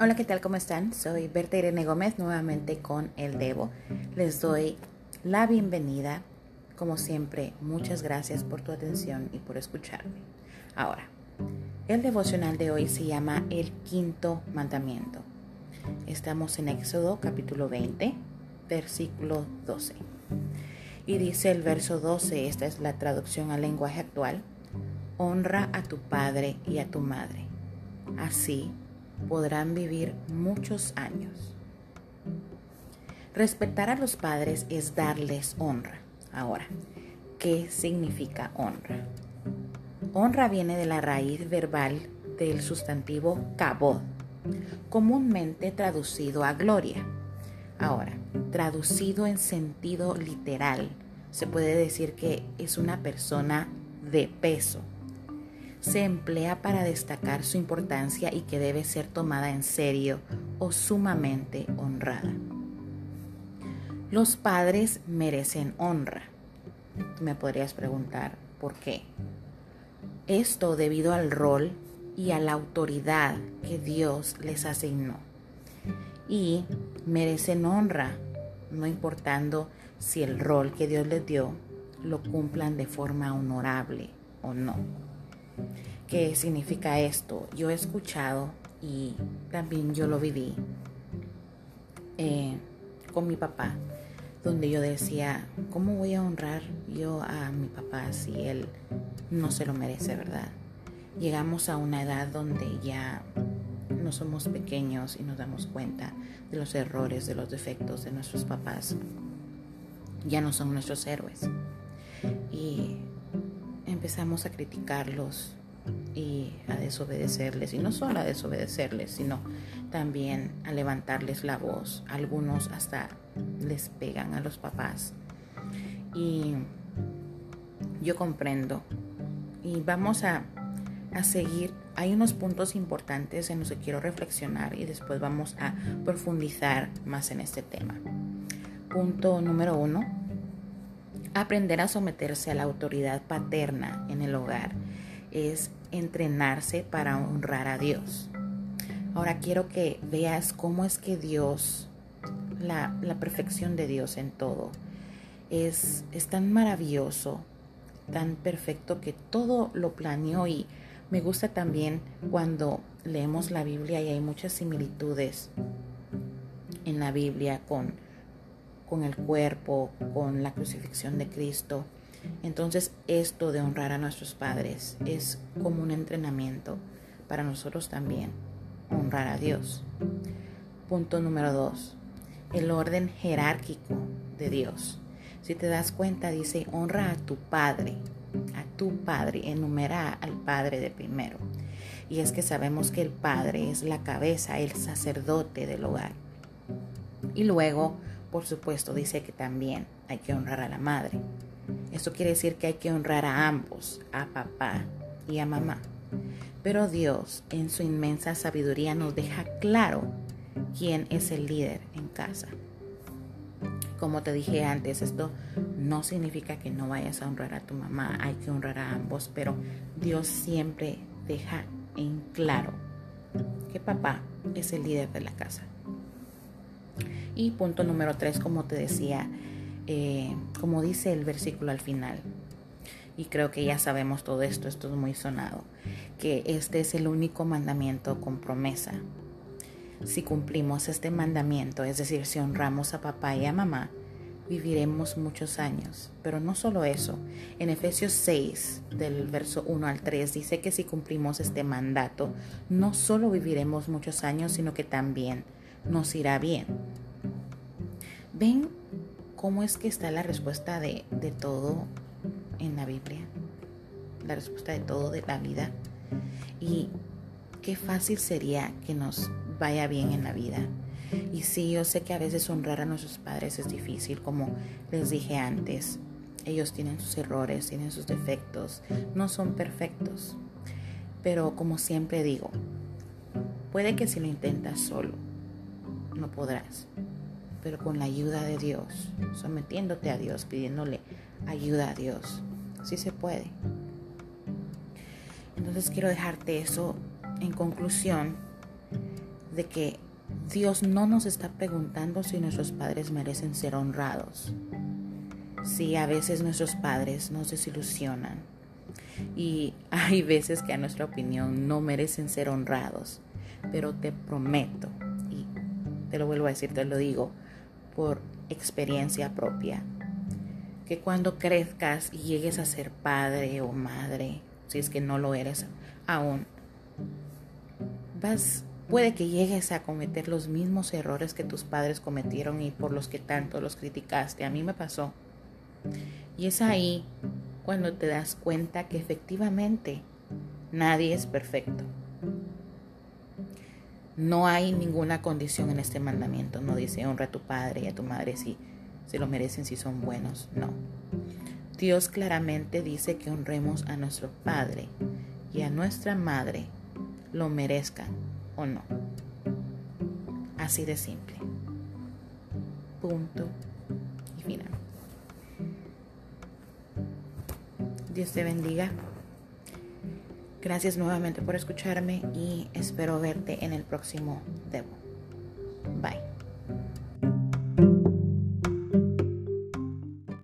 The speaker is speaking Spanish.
Hola, ¿qué tal? ¿Cómo están? Soy Berta Irene Gómez nuevamente con El Devo. Les doy la bienvenida. Como siempre, muchas gracias por tu atención y por escucharme. Ahora, el devocional de hoy se llama El Quinto Mandamiento. Estamos en Éxodo capítulo 20, versículo 12. Y dice el verso 12, esta es la traducción al lenguaje actual, honra a tu padre y a tu madre. Así podrán vivir muchos años. Respetar a los padres es darles honra. Ahora, ¿qué significa honra? Honra viene de la raíz verbal del sustantivo cabod, comúnmente traducido a gloria. Ahora, traducido en sentido literal, se puede decir que es una persona de peso, se emplea para destacar su importancia y que debe ser tomada en serio o sumamente honrada. Los padres merecen honra. Me podrías preguntar, ¿por qué? Esto debido al rol y a la autoridad que Dios les asignó. Y merecen honra, no importando si el rol que Dios les dio lo cumplan de forma honorable o no. ¿Qué significa esto? Yo he escuchado y también yo lo viví eh, con mi papá, donde yo decía, ¿cómo voy a honrar yo a mi papá si él no se lo merece, verdad? Llegamos a una edad donde ya no somos pequeños y nos damos cuenta de los errores, de los defectos de nuestros papás. Ya no son nuestros héroes. Y empezamos a criticarlos y a desobedecerles, y no solo a desobedecerles, sino también a levantarles la voz. Algunos hasta les pegan a los papás. Y yo comprendo. Y vamos a, a seguir. Hay unos puntos importantes en los que quiero reflexionar y después vamos a profundizar más en este tema. Punto número uno Aprender a someterse a la autoridad paterna en el hogar es entrenarse para honrar a Dios. Ahora quiero que veas cómo es que Dios, la, perfección de Dios en todo, es, es tan maravilloso, tan perfecto que todo lo planeó y me gusta también cuando leemos la Biblia y hay muchas similitudes en la Biblia con con el cuerpo, con la crucifixión de Cristo. Entonces esto de honrar a nuestros padres es como un entrenamiento para nosotros también, honrar a Dios. Punto número dos, el orden jerárquico de Dios. Si te das cuenta, dice, honra a tu padre, a tu padre, enumera al padre de primero. Y es que sabemos que el padre es la cabeza, el sacerdote del hogar. Y luego por supuesto, dice que también hay que honrar a la madre. Esto quiere decir que hay que honrar a ambos, a papá y a mamá. Pero Dios, en su inmensa sabiduría, nos deja claro quién es el líder en casa. Como te dije antes, esto no significa que no vayas a honrar a tu mamá, hay que honrar a ambos, pero Dios siempre deja en claro que papá es el líder de la casa. Y punto número tres, como te decía, eh, como dice el versículo al final, y creo que ya sabemos todo esto, esto es muy sonado, que este es el único mandamiento con promesa. Si cumplimos este mandamiento, es decir, si honramos a papá y a mamá, viviremos muchos años. Pero no solo eso, en Efesios 6, del verso 1 al 3, dice que si cumplimos este mandato, no solo viviremos muchos años, sino que también nos irá bien. ¿Ven cómo es que está la respuesta de, todo en la Biblia? La respuesta de todo de la vida. Y qué fácil sería que nos vaya bien en la vida. Y sí, yo sé que a veces honrar a nuestros padres es difícil, como les dije antes. Ellos tienen sus errores, tienen sus defectos, no son perfectos. Pero como siempre digo, puede que si lo intentas solo, no podrás pero con la ayuda de Dios, sometiéndote a Dios, pidiéndole ayuda a Dios. Sí se puede. Entonces quiero dejarte eso en conclusión de que Dios no nos está preguntando si nuestros padres merecen ser honrados. Sí, a veces nuestros padres nos desilusionan y hay veces que a nuestra opinión no merecen ser honrados, pero te prometo, y te lo vuelvo a decir, te lo digo por experiencia propia, que cuando crezcas y llegues a ser padre o madre, si es que no lo eres aún, vas Puede que llegues a cometer los mismos errores que tus padres cometieron y por los que tanto los criticaste. A mí me pasó. Y es ahí cuando te das cuenta que efectivamente nadie es perfecto. No hay ninguna condición en este mandamiento. No dice honra a tu padre y a tu madre si se lo merecen, si son buenos. No. Dios claramente dice que honremos a nuestro padre y a nuestra madre, lo merezcan o no. Así de simple. Punto y final. Dios te bendiga. Gracias nuevamente por escucharme y espero verte en el próximo Debo. Bye.